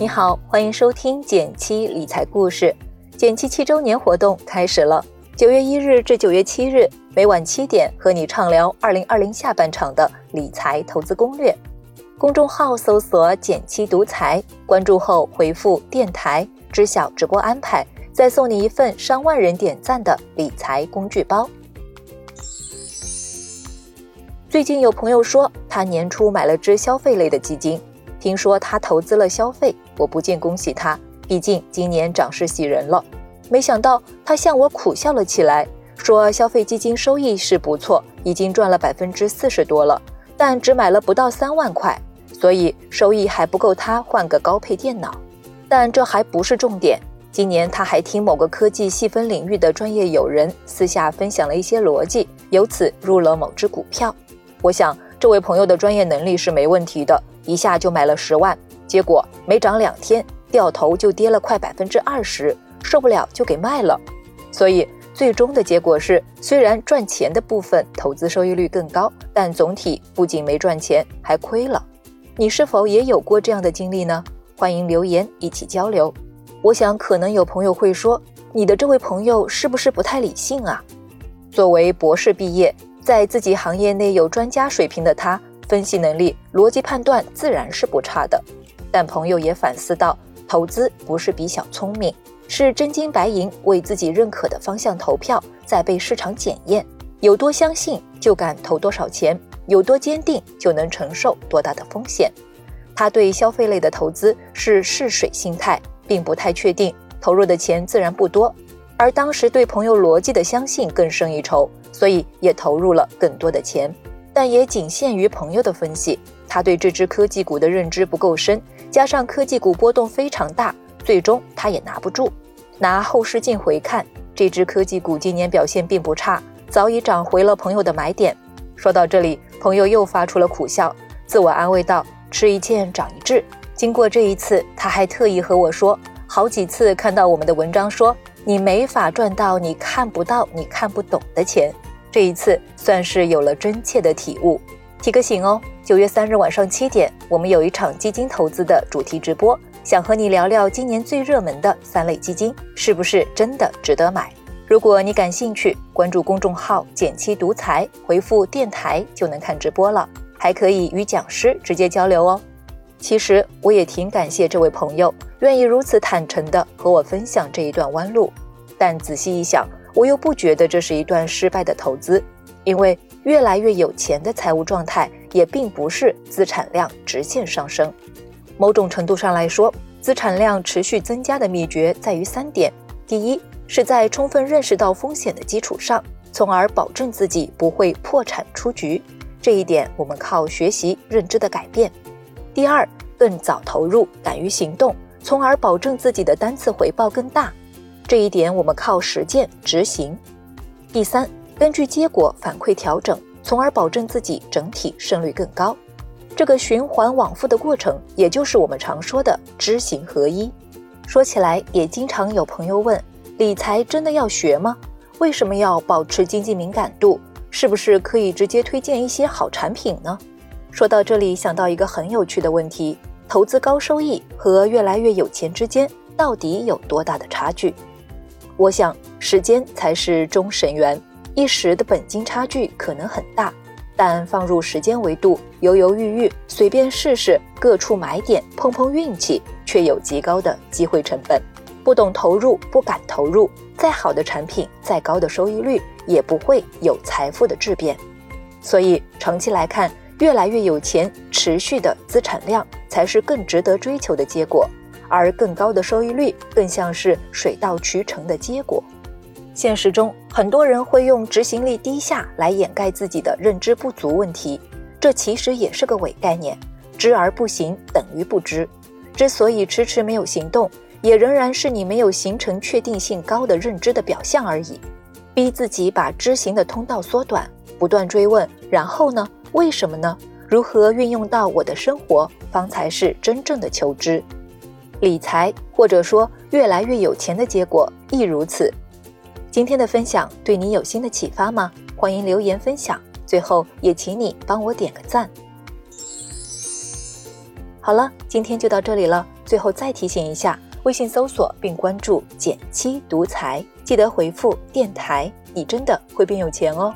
你好，欢迎收听减七理财故事。减七七周年活动开始了，九月一日至九月七日，每晚七点和你畅聊二零二零下半场的理财投资攻略。公众号搜索“减七独裁，关注后回复“电台”知晓直播安排，再送你一份上万人点赞的理财工具包。最近有朋友说，他年初买了只消费类的基金。听说他投资了消费，我不禁恭喜他，毕竟今年涨势喜人了。没想到他向我苦笑了起来，说消费基金收益是不错，已经赚了百分之四十多了，但只买了不到三万块，所以收益还不够他换个高配电脑。但这还不是重点，今年他还听某个科技细分领域的专业友人私下分享了一些逻辑，由此入了某只股票。我想这位朋友的专业能力是没问题的。一下就买了十万，结果没涨两天，掉头就跌了快百分之二十，受不了就给卖了。所以最终的结果是，虽然赚钱的部分投资收益率更高，但总体不仅没赚钱，还亏了。你是否也有过这样的经历呢？欢迎留言一起交流。我想可能有朋友会说，你的这位朋友是不是不太理性啊？作为博士毕业，在自己行业内有专家水平的他。分析能力、逻辑判断自然是不差的，但朋友也反思到，投资不是比小聪明，是真金白银为自己认可的方向投票，再被市场检验，有多相信就敢投多少钱，有多坚定就能承受多大的风险。他对消费类的投资是试水心态，并不太确定，投入的钱自然不多。而当时对朋友逻辑的相信更胜一筹，所以也投入了更多的钱。但也仅限于朋友的分析，他对这只科技股的认知不够深，加上科技股波动非常大，最终他也拿不住。拿后视镜回看，这只科技股今年表现并不差，早已涨回了朋友的买点。说到这里，朋友又发出了苦笑，自我安慰道：“吃一堑长一智。”经过这一次，他还特意和我说，好几次看到我们的文章说，你没法赚到你看不到、你看不懂的钱。这一次算是有了真切的体悟，提个醒哦，九月三日晚上七点，我们有一场基金投资的主题直播，想和你聊聊今年最热门的三类基金是不是真的值得买。如果你感兴趣，关注公众号“减七独裁，回复“电台”就能看直播了，还可以与讲师直接交流哦。其实我也挺感谢这位朋友愿意如此坦诚地和我分享这一段弯路，但仔细一想。我又不觉得这是一段失败的投资，因为越来越有钱的财务状态也并不是资产量直线上升。某种程度上来说，资产量持续增加的秘诀在于三点：第一，是在充分认识到风险的基础上，从而保证自己不会破产出局，这一点我们靠学习认知的改变；第二，更早投入，敢于行动，从而保证自己的单次回报更大。这一点我们靠实践执行。第三，根据结果反馈调整，从而保证自己整体胜率更高。这个循环往复的过程，也就是我们常说的知行合一。说起来，也经常有朋友问：理财真的要学吗？为什么要保持经济敏感度？是不是可以直接推荐一些好产品呢？说到这里，想到一个很有趣的问题：投资高收益和越来越有钱之间，到底有多大的差距？我想，时间才是终审员。一时的本金差距可能很大，但放入时间维度，犹犹豫豫，随便试试，各处买点，碰碰运气，却有极高的机会成本。不懂投入，不敢投入，再好的产品，再高的收益率，也不会有财富的质变。所以，长期来看，越来越有钱，持续的资产量，才是更值得追求的结果。而更高的收益率更像是水到渠成的结果。现实中，很多人会用执行力低下来掩盖自己的认知不足问题，这其实也是个伪概念。知而不行等于不知。之所以迟迟没有行动，也仍然是你没有形成确定性高的认知的表象而已。逼自己把知行的通道缩短，不断追问，然后呢？为什么呢？如何运用到我的生活，方才是真正的求知。理财，或者说越来越有钱的结果亦如此。今天的分享对你有新的启发吗？欢迎留言分享。最后也请你帮我点个赞。好了，今天就到这里了。最后再提醒一下，微信搜索并关注“减七独裁，记得回复“电台”，你真的会变有钱哦。